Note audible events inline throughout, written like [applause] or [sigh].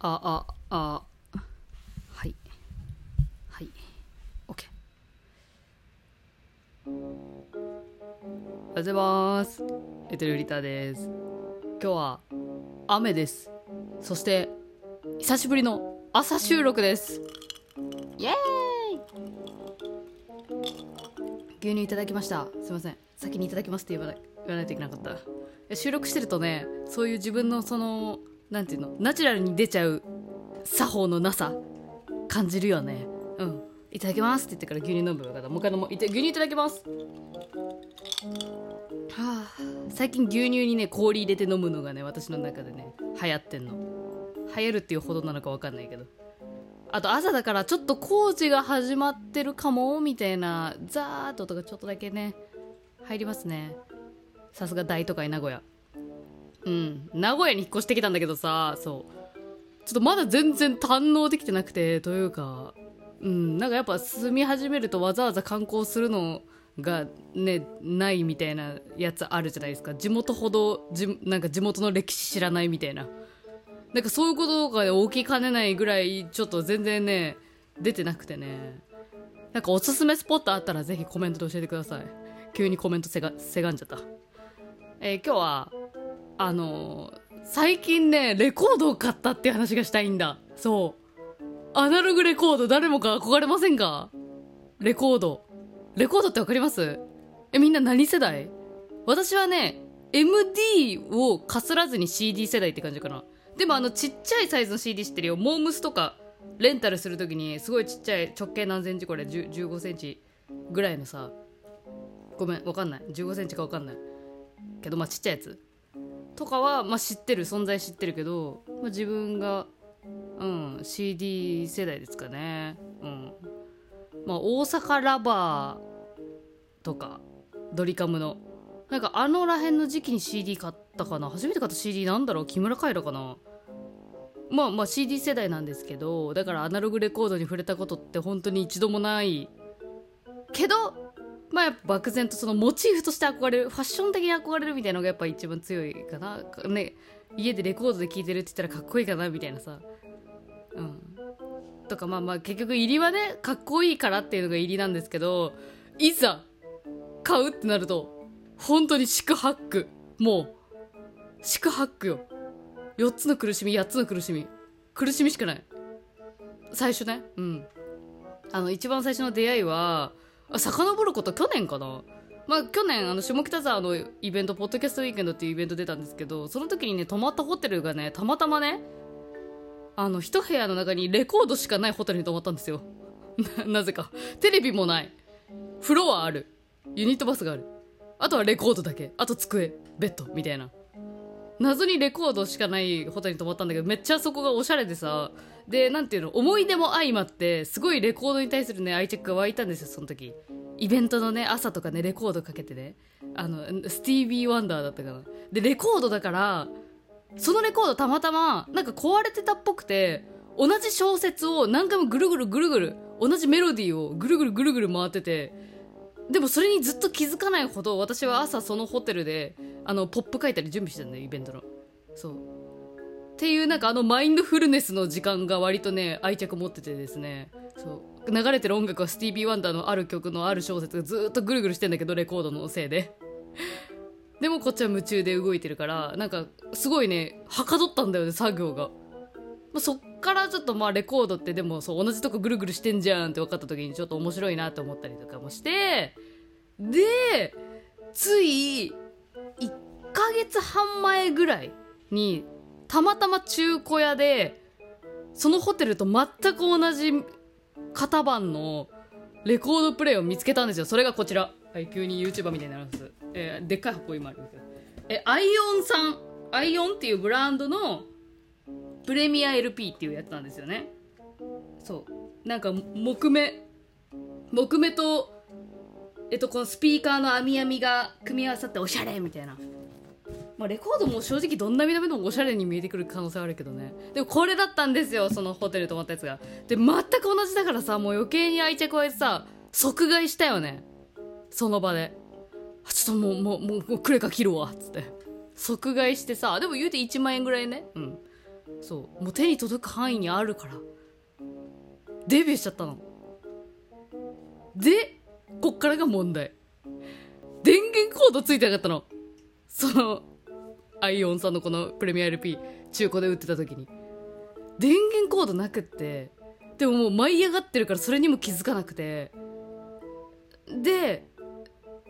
あああ。はい。はい。OK おはようございます。エテルリターです。今日は雨です。そして久しぶりの朝収録です。イエーイ。牛乳いただきました。すいません。先にいただきますって言わない言わないといけなかった。収録してるとねそういう自分のそのなんていうの？ナチュラルに出ちゃう作法のなさ。感じるよね。うん。いただきます。って言ってから牛乳飲むよかったもう一回飲もう。牛乳いただきます。はあ。最近牛乳にね氷入れて飲むのがね私の中でね流行ってんの。流行るっていうほどなのか分かんないけど。あと朝だからちょっと工事が始まってるかもみたいなザーッととかちょっとだけね入りますね。さすが大都会名古屋。うん。名古屋に引っ越してきたんだけどさそう。ちょっとまだ全然堪能できてなくてというかうん。なんかやっぱ住み始めるとわざわざ観光するのがねないみたいなやつあるじゃないですか。地元ほどじなんか地元の歴史知らないみたいな。なんかそういうことが起きかねないぐらいちょっと全然ね出てなくてね。なんかおすすめスポットあったらぜひコメントで教えてください。急にコメントせがせがんじゃった。えー今日はあの最近ねレコードを買ったって話がしたいんだ。そう。アナログレコード誰もが憧れませんか？レコード。レコードってわかります？えみんな何世代？私はね MD をかすらずに CD 世代って感じかな。でもあのちっちゃいサイズの CD 知ってるよ。モームスとかレンタルするときにすごいちっちゃい直径何センチ？これ1 5センチぐらいのさ。ごめんわかんない。1 5センチかわかんない。けどまあちっちゃいやつ。とかは、まあ、知ってる存在知ってるけど、まあ、自分が、うん、CD 世代ですかね。うん。まあ大阪ラバーとかドリカムの。なんかあのらへんの時期に CD 買ったかな。初めて買った CD なんだろう？木村カエラかな。まあまあ CD 世代なんですけどだからアナログレコードに触れたことって本当に一度もない。けどまあ漠然とそのモチーフとして憧れるファッション的に憧れるみたいなのがやっぱ一番強いかな。ね家でレコードで聴いてるって言ったらかっこいいかなみたいなさ。うん。とかまあまあ結局入りはねかっこいいからっていうのが入りなんですけどいざ買うってなると本当に四苦八苦。もう四苦八苦よ。4つの苦しみ8つの苦しみ。苦しみしかない。最初ね。うん。あの一番最初の出会いは遡ること去年かな？まあ去年あの下北沢のイベントポッドキャストウィークエンドっていうイベント出たんですけどその時にね泊まったホテルがねたまたまねあの一部屋の中にレコードしかないホテルに泊まったんですよ。な [laughs] なぜか。テレビもない。フロアある。ユニットバスがある。あとはレコードだけ。あと机。ベッド。みたいな。謎にレコードしかないホテルに泊まったんだけどめっちゃそこがおしゃれでさでなんていうの思い出も相まってすごいレコードに対するね愛着が湧いたんですよその時。イベントのね朝とかねレコードかけてね。あのスティービー・ワンダーだったかな。でレコードだからそのレコードたまたまなんか壊れてたっぽくて同じ小説を何回もぐるぐるぐるぐる同じメロディーをぐるぐるぐるぐる回っててでもそれにずっと気づかないほど私は朝そのホテルであのポップ書いたり準備してたんだよイベントの。そう。っていうなんかあのマインドフルネスの時間が割とね愛着持っててですね。そう。流れてる音楽はスティービー・ワンダーのある曲のある小説がずっとぐるぐるしてんだけどレコードのせいで。[laughs] でもこっちは夢中で動いてるからなんかすごいねはかどったんだよね作業が、まあ、そっからちょっとまあレコードってでもそう同じとこぐるぐるしてんじゃんって分かった時にちょっと面白いなって思ったりとかもしてでつい1ヶ月半前ぐらいにたまたま中古屋でそのホテルと全く同じ型番のレコードプレイを見つけたんですよ。それがこちら、はい、急に YouTuber みたいになります、えーでっかい箱今あるんですけどえアイオンさん。アイオンっていうブランドのプレミア LP っていうやつなんですよね。そう。なんか木目。木目とえっとこのスピーカーの網網が組み合わさっておしゃれみたいな。まあ、レコードも正直どんな見た目でもおしゃれに見えてくる可能性はあるけどね。でもこれだったんですよそのホテル泊まったやつが。で全く同じだからさもう余計に愛着湧いてさ即買いしたよね。その場で。ちょっともうもうもうもうクレカ切るわっつって即買いしてさでも言うて1万円ぐらいねうんそうもう手に届く範囲にあるから。デビューしちゃったの。でこっからが問題。電源コードついてなかったの。そのアイオンさんのこのプレミア LP 中古で売ってた時に。電源コードなくってでももう舞い上がってるからそれにも気づかなくて。で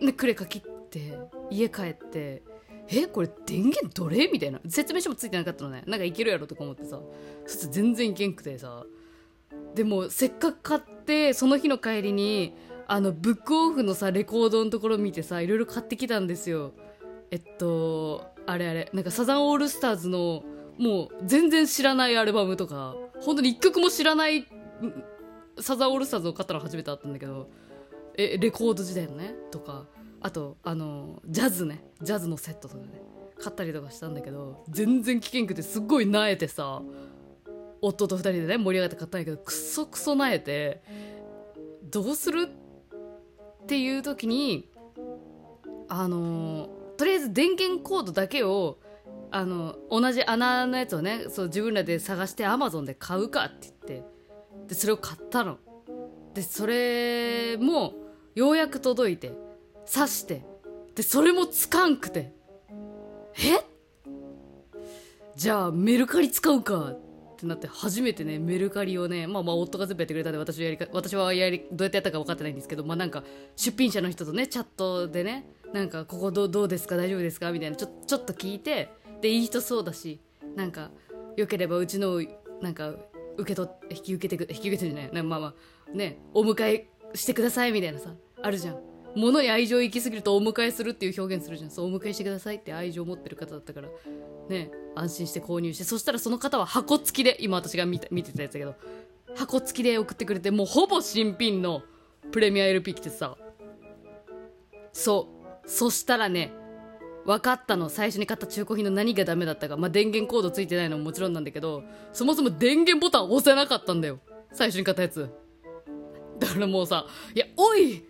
ねクレカ切って家帰ってえこれ電源どれ？みたいな。説明書もついてなかったのね。なんかいけるやろとか思ってさ。そして全然いけんくてさ。でもせっかく買ってその日の帰りにあのブックオフのさレコードのところ見てさいろいろ買ってきたんですよ。えっとあれあれ。なんかサザンオールスターズのもう全然知らないアルバムとか。本当に一曲も知らないサザンオールスターズを買ったの初めてあったんだけど。えレコード時代のねとか。あとあのジャズね。ジャズのセットとかね。買ったりとかしたんだけど全然危険くてすっごいなえてさ夫と2人でね盛り上がって買ったんやけどクソクソなえてどうする？っていう時にあのとりあえず電源コードだけをあの同じ穴のやつをねそう自分らで探してアマゾンで買うかって言ってでそれを買ったの。でそれもようやく届いて刺してでそれもつかんくて。え？じゃあメルカリ使うかってなって初めてねメルカリをねまあまあ夫が全部やってくれたんで私はやりか私はやりどうやってやったか分かってないんですけどまあなんか出品者の人とねチャットでねなんかここどうどうですか？大丈夫ですか？みたいなちょちょっと聞いてでいい人そうだしなんかよければうちのなんか受け取って引き受けてく引き受けてじゃない？まあまあねお迎えしてくださいみたいなさあるじゃん。物に愛情行き過ぎるとお迎えするっていう表現するじゃん。そうお迎えしてくださいって愛情を持ってる方だったから。ね安心して購入してそしたらその方は箱付きで今私が見た見てたやつだけど。箱付きで送ってくれてもうほぼ新品のプレミア LP 来てさ。そう。そしたらね分かったの。最初に買った中古品の何がダメだったか、まあ、電源コードついてないのももちろんなんだけどそもそも電源ボタン押せなかったんだよ。最初に買ったやつ。だからもうさ「いやおい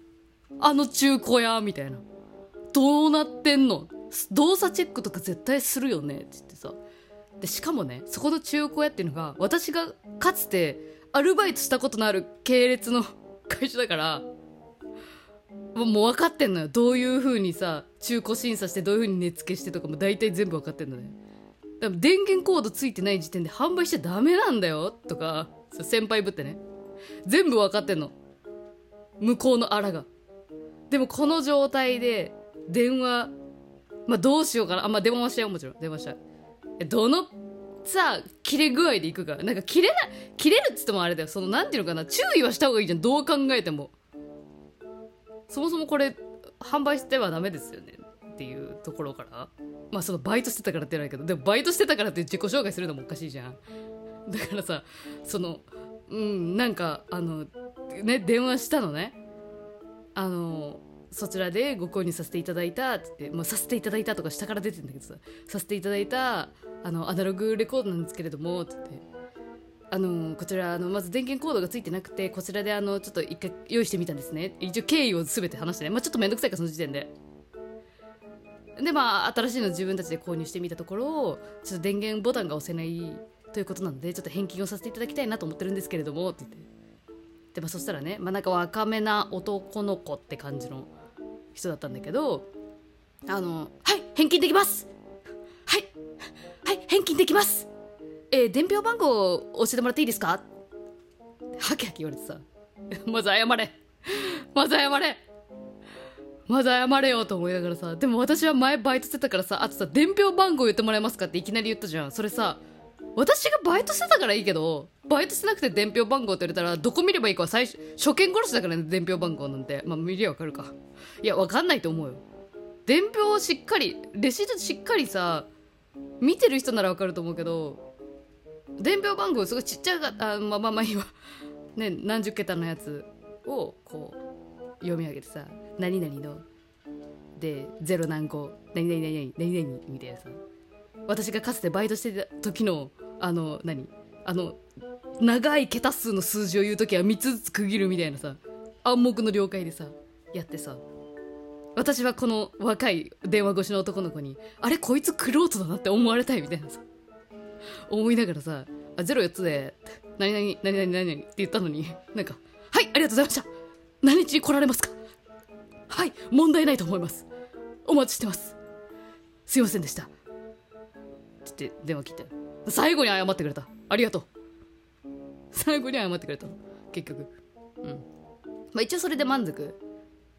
あの中古屋」みたいな「どうなってんの？動作チェックとか絶対するよね」って言ってさ。でしかもねそこの中古屋っていうのが私がかつてアルバイトしたことのある系列の [laughs] 会社だからもう分かってんのよ。どういう風にさ中古審査してどういう風に値付けしてとかも大体全部分かってんのね。でも電源コードついてない時点で販売しちゃダメなんだよとか先輩ぶってね。全部分かってんの。向こうのあらが。でもこの状態で電話まあどうしようかな。あまあ電話はしたよもちろん。電話したえどのさ切れ具合でいくか。なんか切れない切れるっつってもあれだよ。そのなんていうのかな。注意はした方がいいじゃん。どう考えても。そもそもこれ販売してはダメですよね。っていうところから。まあそのバイトしてたからって言わないけど。でもバイトしてたからって自己紹介するのもおかしいじゃん。だからさそのうんなんかあのね電話したのね。あのそちらでご購入させていただいたってって、まあ、させていただいたとか下から出てるんだけどささせていただいたあのアナログレコードなんですけれどもって言ってあのこちらあのまず電源コードがついてなくてこちらであのちょっと一回用意してみたんですね。一応経緯を全て話してね、まあ、ちょっと面倒くさいかその時点で。でまあ新しいの自分たちで購入してみたところちょっと電源ボタンが押せないということなのでちょっと返金をさせていただきたいなと思ってるんですけれどもって言って。で、まあ、そしたらね、まあ、なんか若めな男の子って感じの人だったんだけどあの「はい返金できます。はいはい返金できます。えー、伝票番号を教えてもらっていいですか?」ハキハキ言われてさ「[laughs] まず謝れ。まず謝れ。まず謝れよ」と思いながらさ。でも私は前バイトしてたからさあとさ伝票番号言ってもらえますかっていきなり言ったじゃん。それさ私がバイトしてたからいいけどバイトしてなくて伝票番号って言われたらどこ見ればいいかは最初初見殺しだからね伝票番号なんて。まあ見りゃわかるか。いやわかんないと思うよ。伝票をしっかりレシートしっかりさ見てる人ならわかると思うけど伝票番号すごいちっちゃかったあまあまあまあいいわね何十桁のやつをこう読み上げてさ何々のでゼロ何個何々何々何々みたいなさ私がかつてバイトしてた時のあの何？あの長い桁数の数字を言う時は3つずつ区切るみたいなさ暗黙の了解でさやってさ私はこの若い電話越しの男の子にあれこいつクロートだなって思われたいみたいなさ思いながらさ「あゼロ4つで何々何々何々」って言ったのになんか「はいありがとうございました。何日に来られますか？はい問題ないと思います。お待ちしてます。すいませんでした」って言って電話切って最後に謝ってくれた。ありがとう。最後に謝ってくれた結局。うん。まあ一応それで満足。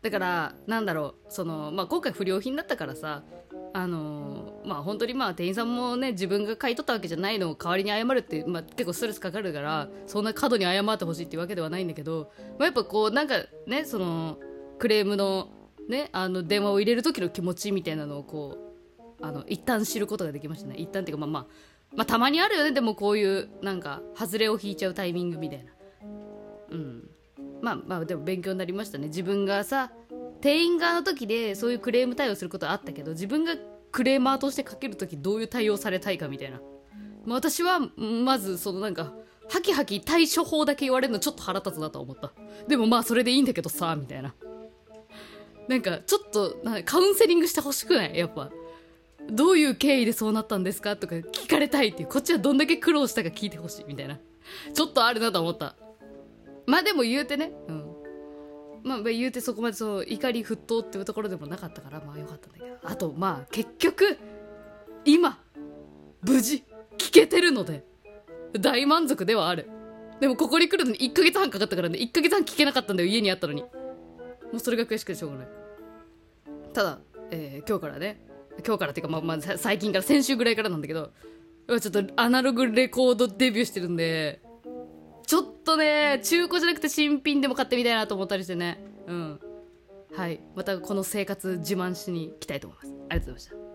だからなんだろう。その、まあ、今回不良品だったからさ。あのーまあ本当にまあ店員さんもね自分が買い取ったわけじゃないのを代わりに謝るって、まあ、結構ストレスかかるからそんな過度に謝ってほしいっていうわけではないんだけど、まあ、やっぱこうなんかねそのクレームのねあの電話を入れる時の気持ちみたいなのをこうあの一旦知ることができましたね。一旦っていうかまあまあまあたまにあるよね。でもこういうなんか外れを引いちゃうタイミングみたいな。うん。まあまあでも勉強になりましたね。自分がさ店員側の時でそういうクレーム対応することはあったけど自分がクレーマーとしてかける時どういう対応されたいかみたいな、まあ、私はまずそのなんかハキハキ対処法だけ言われるのちょっと腹立つなと思った。でもまあそれでいいんだけどさみたいな。なんかちょっとなんかカウンセリングしてほしくない？やっぱ。どういう経緯でそうなったんですかとか聞かれたいっていうこっちはどんだけ苦労したか聞いてほしいみたいな。ちょっとあるなと思った。まあでも言うてねうん。まあ言うてそこまでその怒り沸騰っていうところでもなかったからまあよかったんだけど。あとまあ結局今無事聞けてるので大満足ではある。でもここに来るのに1ヶ月半かかったからね。1ヶ月半聞けなかったんだよ家にあったのに。もうそれが悔しくてしょうがない。ただ、えー今日からね今日からっていうか、まあまあ、最近から先週ぐらいからなんだけどちょっとアナログレコードデビューしてるんでちょっとね中古じゃなくて新品でも買ってみたいなと思ったりしてね。うん。はい。またこの生活自慢しに来たいと思います。ありがとうございました。